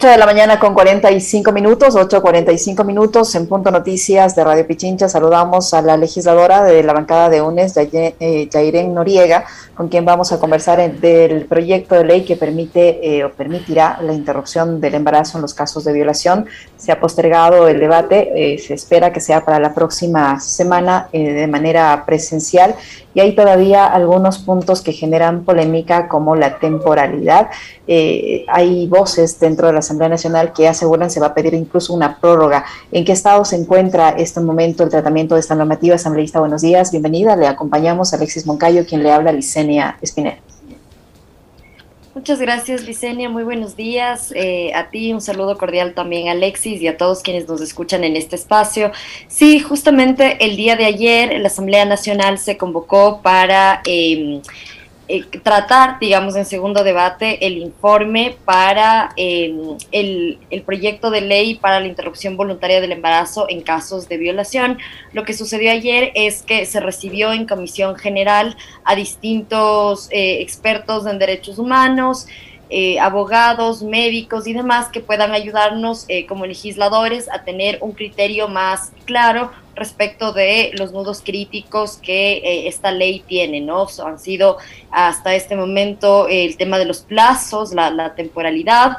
8 de la mañana con 45 minutos, 8.45 minutos en Punto Noticias de Radio Pichincha. Saludamos a la legisladora de la bancada de UNES, eh, Noriega, con quien vamos a conversar del proyecto de ley que permite eh, o permitirá la interrupción del embarazo en los casos de violación. Se ha postergado el debate, eh, se espera que sea para la próxima semana de manera presencial y hay todavía algunos puntos que generan polémica como la temporalidad. hay voces dentro de la Asamblea Nacional que aseguran se va a pedir incluso una prórroga. ¿En qué estado se encuentra este momento el tratamiento de esta normativa? Asambleísta, buenos días, bienvenida. Le acompañamos a Alexis Moncayo, quien le habla, Licenia Espinel. Muchas gracias, Licenia. Muy buenos días. Eh, a ti un saludo cordial también, Alexis, y a todos quienes nos escuchan en este espacio. Sí, justamente el día de ayer la Asamblea Nacional se convocó para... Eh, eh, tratar, digamos, en segundo debate el informe para em, el, proyecto de ley para la interrupción voluntaria del embarazo en casos de violación. Lo que sucedió ayer es que se recibió en comisión general a distintos eh, expertos en derechos humanos, eh, abogados, médicos y demás que puedan ayudarnos como legisladores a tener un criterio más claro respecto de los nudos críticos que eh, esta ley tiene, ¿no? han sido hasta este momento el tema de los plazos, la, temporalidad,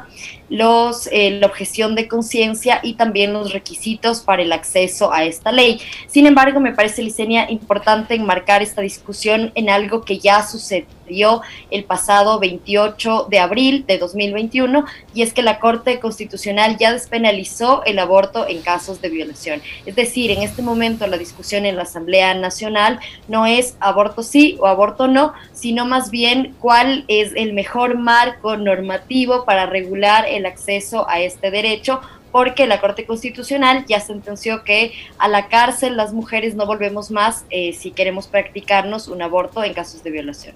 los, eh, la objeción de conciencia y también los requisitos para el acceso a esta ley. Sin embargo, me parece, Licenia, importante enmarcar esta discusión en algo que ya sucedió el pasado 28 de abril de 2021 y es que la Corte Constitucional ya despenalizó el aborto en casos de violación. Es decir, en este momento la discusión en la Asamblea Nacional no es aborto sí o aborto no, sino más bien cuál es el mejor marco normativo para regular el acceso a este derecho porque la Corte Constitucional ya sentenció que a la cárcel las mujeres no volvemos más eh, si queremos practicarnos un aborto en casos de violación.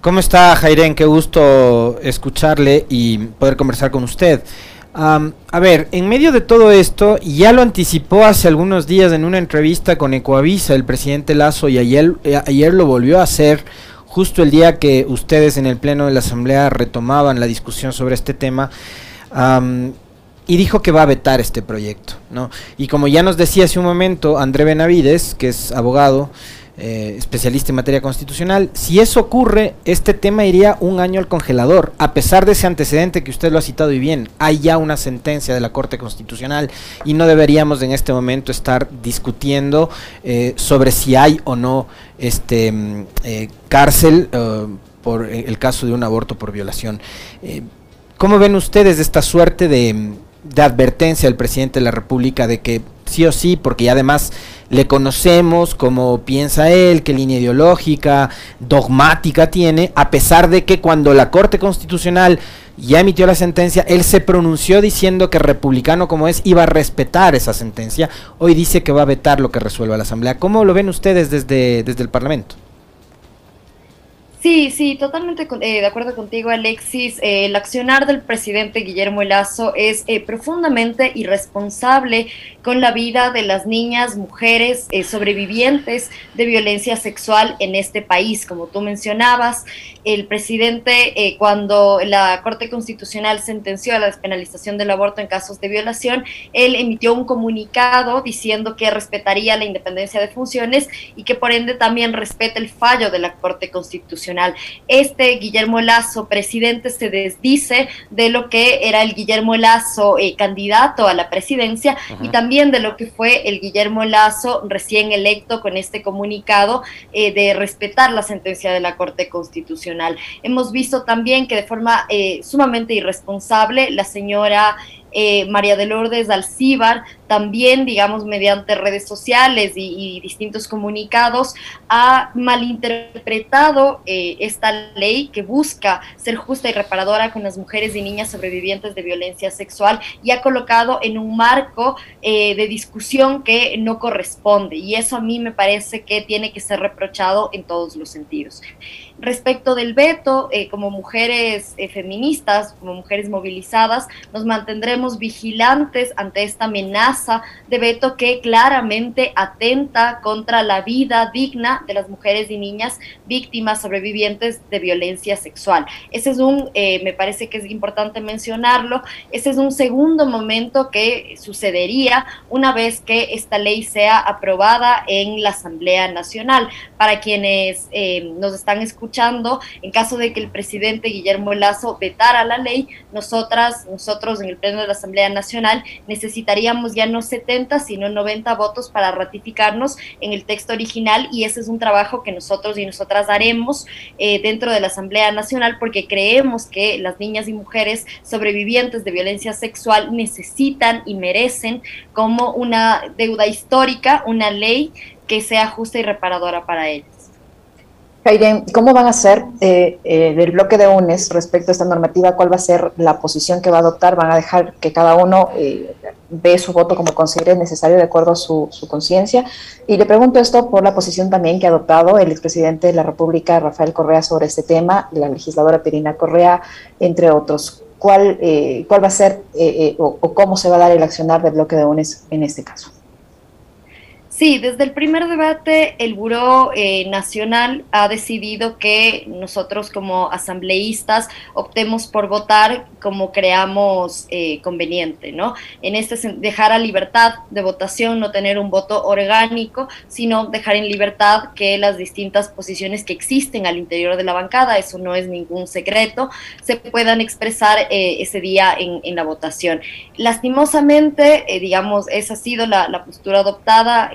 ¿Cómo está, Jairen? Qué gusto escucharle y poder conversar con usted a ver, en medio de todo esto, ya lo anticipó hace algunos días en una entrevista con Ecoavisa el presidente Lazo y ayer, eh, ayer lo volvió a hacer justo el día que ustedes en el Pleno de la Asamblea retomaban la discusión sobre este tema. y dijo que va a vetar este proyecto, ¿no? Y como ya nos decía hace un momento André Benavides, que es abogado, eh, especialista en materia constitucional. Si eso ocurre, este tema iría un año al congelador, a pesar de ese antecedente que usted lo ha citado y bien. Hay ya una sentencia de la Corte Constitucional y no deberíamos en este momento estar discutiendo eh, sobre si hay o no este mm, eh, cárcel por el caso de un aborto por violación. ¿Cómo ven ustedes esta suerte de, de advertencia del presidente de la República de que sí o sí, porque además le conocemos cómo piensa él, qué línea ideológica, dogmática tiene, a pesar de que cuando la Corte Constitucional ya emitió la sentencia, él se pronunció diciendo que republicano como es iba a respetar esa sentencia, hoy dice que va a vetar lo que resuelva la Asamblea. ¿Cómo lo ven ustedes desde, desde el Parlamento? Sí, sí, totalmente eh, de acuerdo contigo, Alexis. Eh, el accionar del presidente Guillermo Lazo es eh, profundamente irresponsable con la vida de las niñas, mujeres sobrevivientes de violencia sexual en este país. Como tú mencionabas, el presidente, cuando la Corte Constitucional sentenció a la despenalización del aborto en casos de violación, él emitió un comunicado diciendo que respetaría la independencia de funciones y que por ende también respeta el fallo de la Corte Constitucional. Este Guillermo Lazo, presidente, se desdice de lo que era el Guillermo Lazo eh, candidato a la presidencia y también de lo que fue el Guillermo Lazo recién electo con este comunicado eh, de respetar la sentencia de la Corte Constitucional. Hemos visto también que de forma eh, sumamente irresponsable la señora eh, María de Lourdes Alcíbar, también, digamos, mediante redes sociales y, distintos comunicados, ha malinterpretado eh, esta ley que busca ser justa y reparadora con las mujeres y niñas sobrevivientes de violencia sexual y ha colocado en un marco eh, de discusión que no corresponde. Y eso a mí me parece que tiene que ser reprochado en todos los sentidos. Respecto del veto, como mujeres feministas, como mujeres movilizadas, nos mantendremos vigilantes ante esta amenaza amenaza de veto que claramente atenta contra la vida digna de las mujeres y niñas víctimas sobrevivientes de violencia sexual. Ese es un, eh, me parece que es importante mencionarlo, ese es un segundo momento que sucedería una vez que esta ley sea aprobada en la Asamblea Nacional. Para quienes eh, nos están escuchando, en caso de que el presidente Guillermo Lazo vetara la ley, nosotras, nosotros en el Pleno de la Asamblea Nacional necesitaríamos ya no 70, sino 90 votos para ratificarnos en el texto original y ese es un trabajo que nosotros y nosotras haremos eh, dentro de la Asamblea Nacional porque creemos que las niñas y mujeres sobrevivientes de violencia sexual necesitan y merecen como una deuda histórica, una ley que sea justa y reparadora para ellos. Jairén, ¿cómo van a ser eh, eh, del bloque de UNES respecto a esta normativa? ¿Cuál va a ser la posición que va a adoptar? ¿Van a dejar que cada uno eh, ve su voto como considere necesario de acuerdo a su, conciencia? Y le pregunto esto por la posición también que ha adoptado el expresidente de la República, Rafael Correa, sobre este tema, la legisladora Pirina Correa, entre otros. ¿Cuál, cuál va a ser o, o cómo se va a dar el accionar del bloque de UNES en este caso? Sí, desde el primer debate el Buró eh, Nacional ha decidido que nosotros como asambleístas optemos por votar como creamos eh, conveniente, ¿no? En este dejar a libertad de votación, no tener un voto orgánico, sino dejar en libertad que las distintas posiciones que existen al interior de la bancada, eso no es ningún secreto, se puedan expresar eh, ese día en, la votación. Lastimosamente, digamos, esa ha sido la, la postura adoptada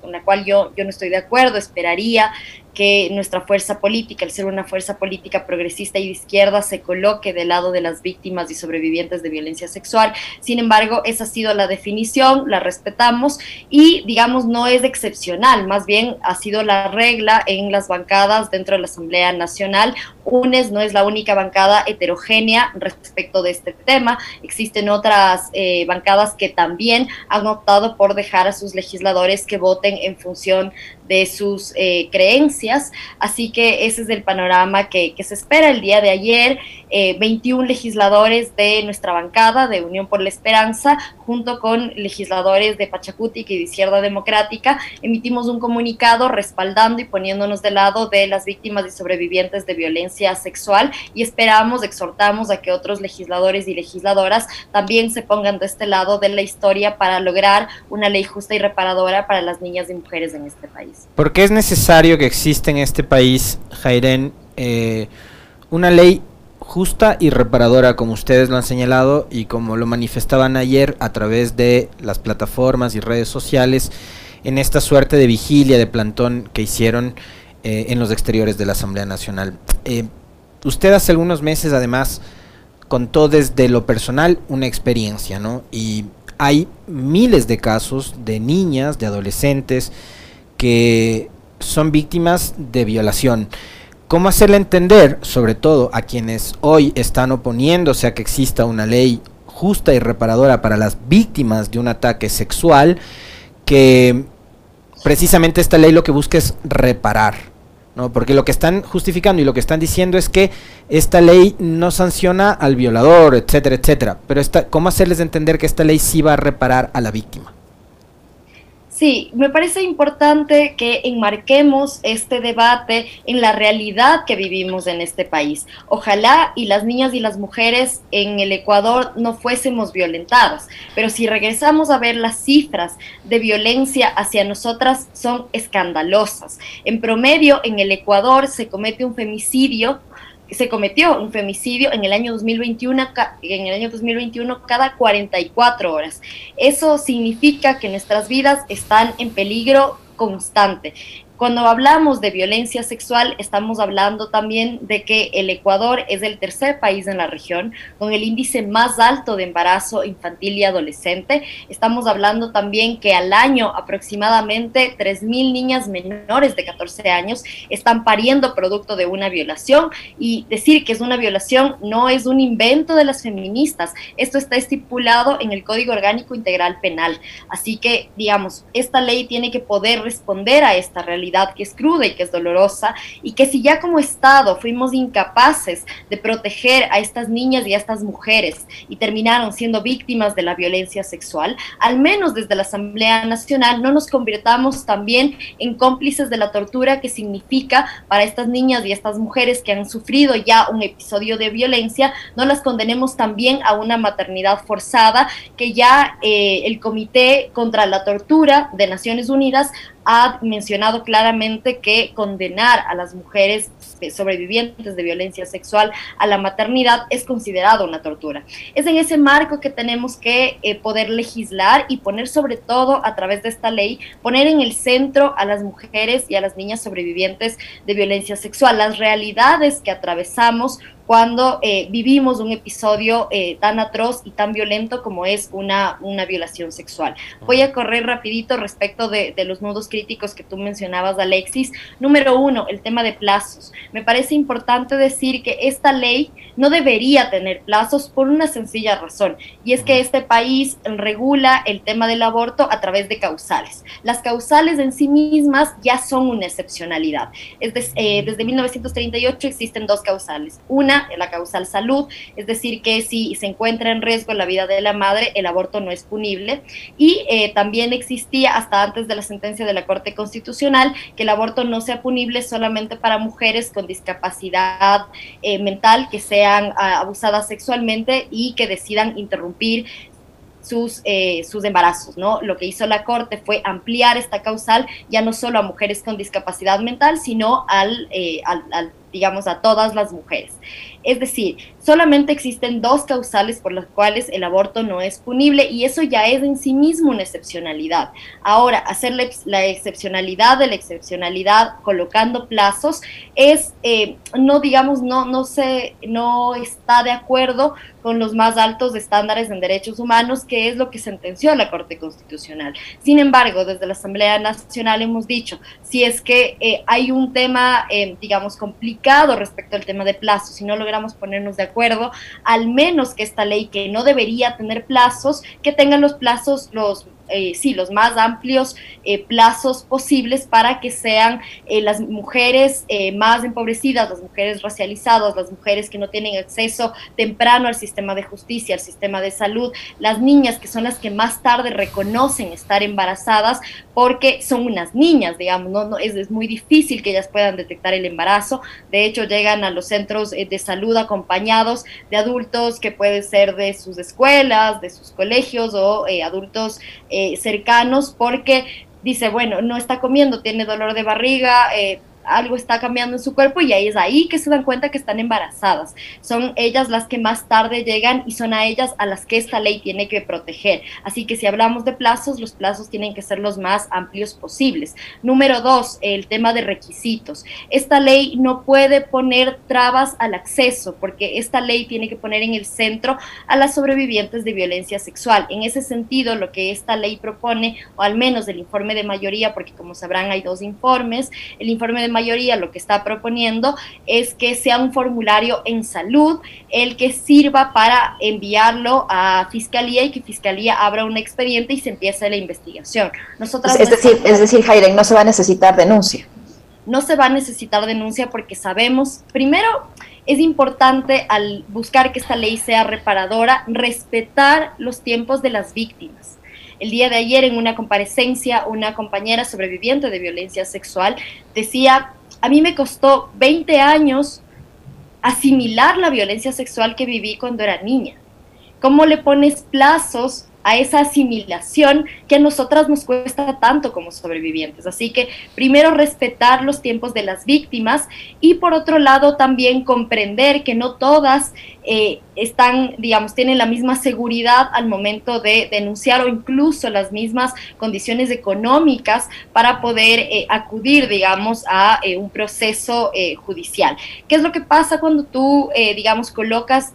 con la cual yo, yo no estoy de acuerdo, esperaría que nuestra fuerza política, el ser una fuerza política progresista y de izquierda, se coloque del lado de las víctimas y sobrevivientes de violencia sexual. Sin embargo, esa ha sido la definición, la respetamos y, digamos, no es excepcional, más bien ha sido la regla en las bancadas dentro de la Asamblea Nacional. UNES no es la única bancada heterogénea respecto de este tema. Existen otras eh, bancadas que también han optado por dejar a sus legisladores que voten en función de sus eh, creencias. Así que ese es el panorama que, se espera el día de ayer. 21 eh, legisladores de nuestra bancada de Unión por la Esperanza, junto con legisladores de Pachacutic y de Izquierda Democrática, emitimos un comunicado respaldando y poniéndonos del lado de las víctimas y sobrevivientes de violencia sexual y esperamos, exhortamos a que otros legisladores y legisladoras también se pongan de este lado de la historia para lograr una ley justa y reparadora para las niñas y mujeres en este país. ¿Por qué es necesario que exista en este país, Jairen, eh, una ley justa y reparadora, como ustedes lo han señalado y como lo manifestaban ayer a través de las plataformas y redes sociales, en esta suerte de vigilia, de plantón que hicieron eh, en los exteriores de la Asamblea Nacional? Eh, usted hace algunos meses, además, contó desde lo personal una experiencia, ¿no? Y hay miles de casos de niñas, de adolescentes, que son víctimas de violación. ¿Cómo hacerle entender, sobre todo a quienes hoy están oponiéndose a que exista una ley justa y reparadora para las víctimas de un ataque sexual, que precisamente esta ley lo que busca es reparar? ¿no? Porque lo que están justificando y lo que están diciendo es que esta ley no sanciona al violador, etcétera, etcétera. Pero esta, ¿cómo hacerles entender que esta ley sí va a reparar a la víctima? Sí, me parece importante que enmarquemos este debate en la realidad que vivimos en este país. Ojalá y las niñas y las mujeres en el Ecuador no fuésemos violentadas, pero si regresamos a ver las cifras de violencia hacia nosotras son escandalosas. En promedio, en el Ecuador se comete un femicidio se cometió un femicidio en el año 2021, en el año 2021 cada 44 horas. Eso significa que nuestras vidas están en peligro constante. Cuando hablamos de violencia sexual, estamos hablando también de que el Ecuador es el tercer país en la región con el índice más alto de embarazo infantil y adolescente. Estamos hablando también que al año aproximadamente 3.000 niñas menores de 14 años están pariendo producto de una violación y decir que es una violación no es un invento de las feministas. Esto está estipulado en el Código Orgánico Integral Penal. Así que, digamos, esta ley tiene que poder responder a esta realidad que es cruda y que es dolorosa y que si ya como Estado fuimos incapaces de proteger a estas niñas y a estas mujeres y terminaron siendo víctimas de la violencia sexual, al menos desde la Asamblea Nacional no nos convirtamos también en cómplices de la tortura que significa para estas niñas y estas mujeres que han sufrido ya un episodio de violencia, no las condenemos también a una maternidad forzada que ya eh, el Comité contra la Tortura de Naciones Unidas ha mencionado claramente que condenar a las mujeres sobrevivientes de violencia sexual a la maternidad es considerado una tortura. Es en ese marco que tenemos que eh, poder legislar y poner sobre todo a través de esta ley, poner en el centro a las mujeres y a las niñas sobrevivientes de violencia sexual, las realidades que atravesamos cuando eh, vivimos un episodio eh, tan atroz y tan violento como es una, una violación sexual. Voy a correr rapidito respecto de, de, los nudos críticos que tú mencionabas, Alexis. Número uno, el tema de plazos. Me parece importante decir que esta ley no debería tener plazos por una sencilla razón, y es que este país regula el tema del aborto a través de causales. Las causales en sí mismas ya son una excepcionalidad. Es eh, desde 1938 existen dos causales. Una la causal salud, es decir, que si se encuentra en riesgo la vida de la madre, el aborto no es punible. Y eh, también existía hasta antes de la sentencia de la Corte Constitucional que el aborto no sea punible solamente para mujeres con discapacidad eh, mental que sean ah, abusadas sexualmente y que decidan interrumpir sus, eh, sus embarazos, ¿no? Lo que hizo la Corte fue ampliar esta causal ya no solo a mujeres con discapacidad mental, sino al, al digamos, a todas las mujeres. Es decir, solamente existen dos causales por las cuales el aborto no es punible y eso ya es en sí mismo una excepcionalidad. Ahora, hacer la, excepcionalidad de la excepcionalidad colocando plazos es, eh, no digamos, no, no, se, no está de acuerdo con los más altos estándares en derechos humanos, que es lo que sentenció la Corte Constitucional. Sin embargo, desde la Asamblea Nacional hemos dicho, si es que eh, hay un tema, eh, digamos, complicado respecto al tema de plazos, si no logramos ponernos de acuerdo, al menos que esta ley que no debería tener plazos, que tengan los plazos, los eh, sí, los más amplios eh, plazos posibles para que sean eh, las mujeres más empobrecidas, las mujeres racializadas, las mujeres que no tienen acceso temprano al sistema de justicia, al sistema de salud, las niñas que son las que más tarde reconocen estar embarazadas porque son unas niñas, digamos, no, no es, es muy difícil que ellas puedan detectar el embarazo. De hecho, llegan a los centros de salud acompañados de adultos que pueden ser de sus escuelas, de sus colegios o adultos eh, cercanos porque dice, bueno, no está comiendo, tiene dolor de barriga, eh, algo está cambiando en su cuerpo y ahí es ahí que se dan cuenta que están embarazadas. Son ellas las que más tarde llegan y son a ellas a las que esta ley tiene que proteger. Así que si hablamos de plazos, los plazos tienen que ser los más amplios posibles. Número dos, el tema de requisitos. Esta ley no puede poner trabas al acceso porque esta ley tiene que poner en el centro a las sobrevivientes de violencia sexual. En ese sentido, lo que esta ley propone, o al menos el informe de mayoría, porque como sabrán hay dos informes, el informe de mayoría lo que está proponiendo es que sea un formulario en salud el que sirva para enviarlo a Fiscalía y que Fiscalía abra un expediente y se empiece la investigación. Nosotras es, decir, es decir, Jaire, no se va a necesitar denuncia. No se va a necesitar denuncia porque sabemos, primero, es importante al buscar que esta ley sea reparadora, respetar los tiempos de las víctimas. El día de ayer en una comparecencia, una compañera sobreviviente de violencia sexual decía, a mí me costó 20 años asimilar la violencia sexual que viví cuando era niña. ¿Cómo le pones plazos a esa asimilación que a nosotras nos cuesta tanto como sobrevivientes. Así que primero respetar los tiempos de las víctimas y por otro lado también comprender que no todas eh, están, digamos, tienen la misma seguridad al momento de denunciar o incluso las mismas condiciones económicas para poder eh, acudir, digamos, a eh, un proceso judicial. ¿Qué es lo que pasa cuando tú, digamos, colocas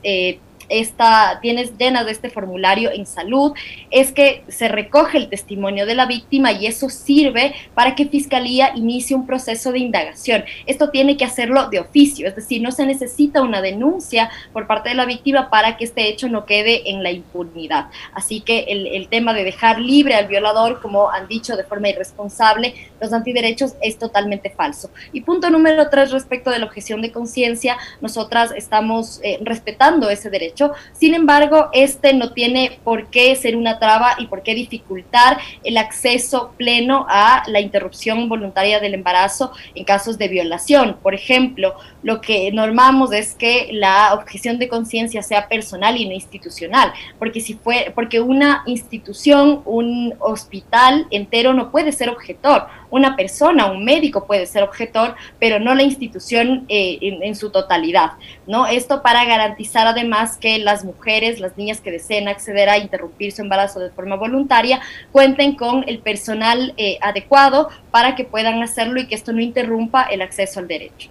esta, tienes llenas de este formulario en salud, es que se recoge el testimonio de la víctima y eso sirve para que Fiscalía inicie un proceso de indagación. Esto tiene que hacerlo de oficio, es decir, no se necesita una denuncia por parte de la víctima para que este hecho no quede en la impunidad. Así que el, tema de dejar libre al violador, como han dicho de forma irresponsable, los antiderechos es totalmente falso. Y punto número tres, respecto de la objeción de conciencia, nosotras estamos eh, respetando ese derecho. Sin embargo, este no tiene por qué ser una traba y por qué dificultar el acceso pleno a la interrupción voluntaria del embarazo en casos de violación. Por ejemplo, lo que normamos es que la objeción de conciencia sea personal y no institucional, porque si fue porque una institución, un hospital entero no puede ser objetor una persona, un médico puede ser objetor, pero no la institución eh, en, su totalidad, ¿no? Esto para garantizar además que las mujeres, las niñas que deseen acceder a interrumpir su embarazo de forma voluntaria, cuenten con el personal eh, adecuado para que puedan hacerlo y que esto no interrumpa el acceso al derecho.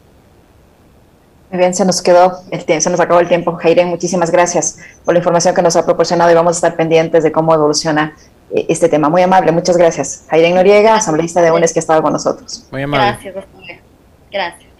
Muy bien, se nos quedó el tiempo, se nos acabó el tiempo. Jairén, muchísimas gracias por la información que nos ha proporcionado y vamos a estar pendientes de cómo evoluciona este tema. Muy amable, muchas gracias. Jairén Noriega, asambleísta de UNES que ha estado con nosotros. Muy amable. Gracias, Gracias.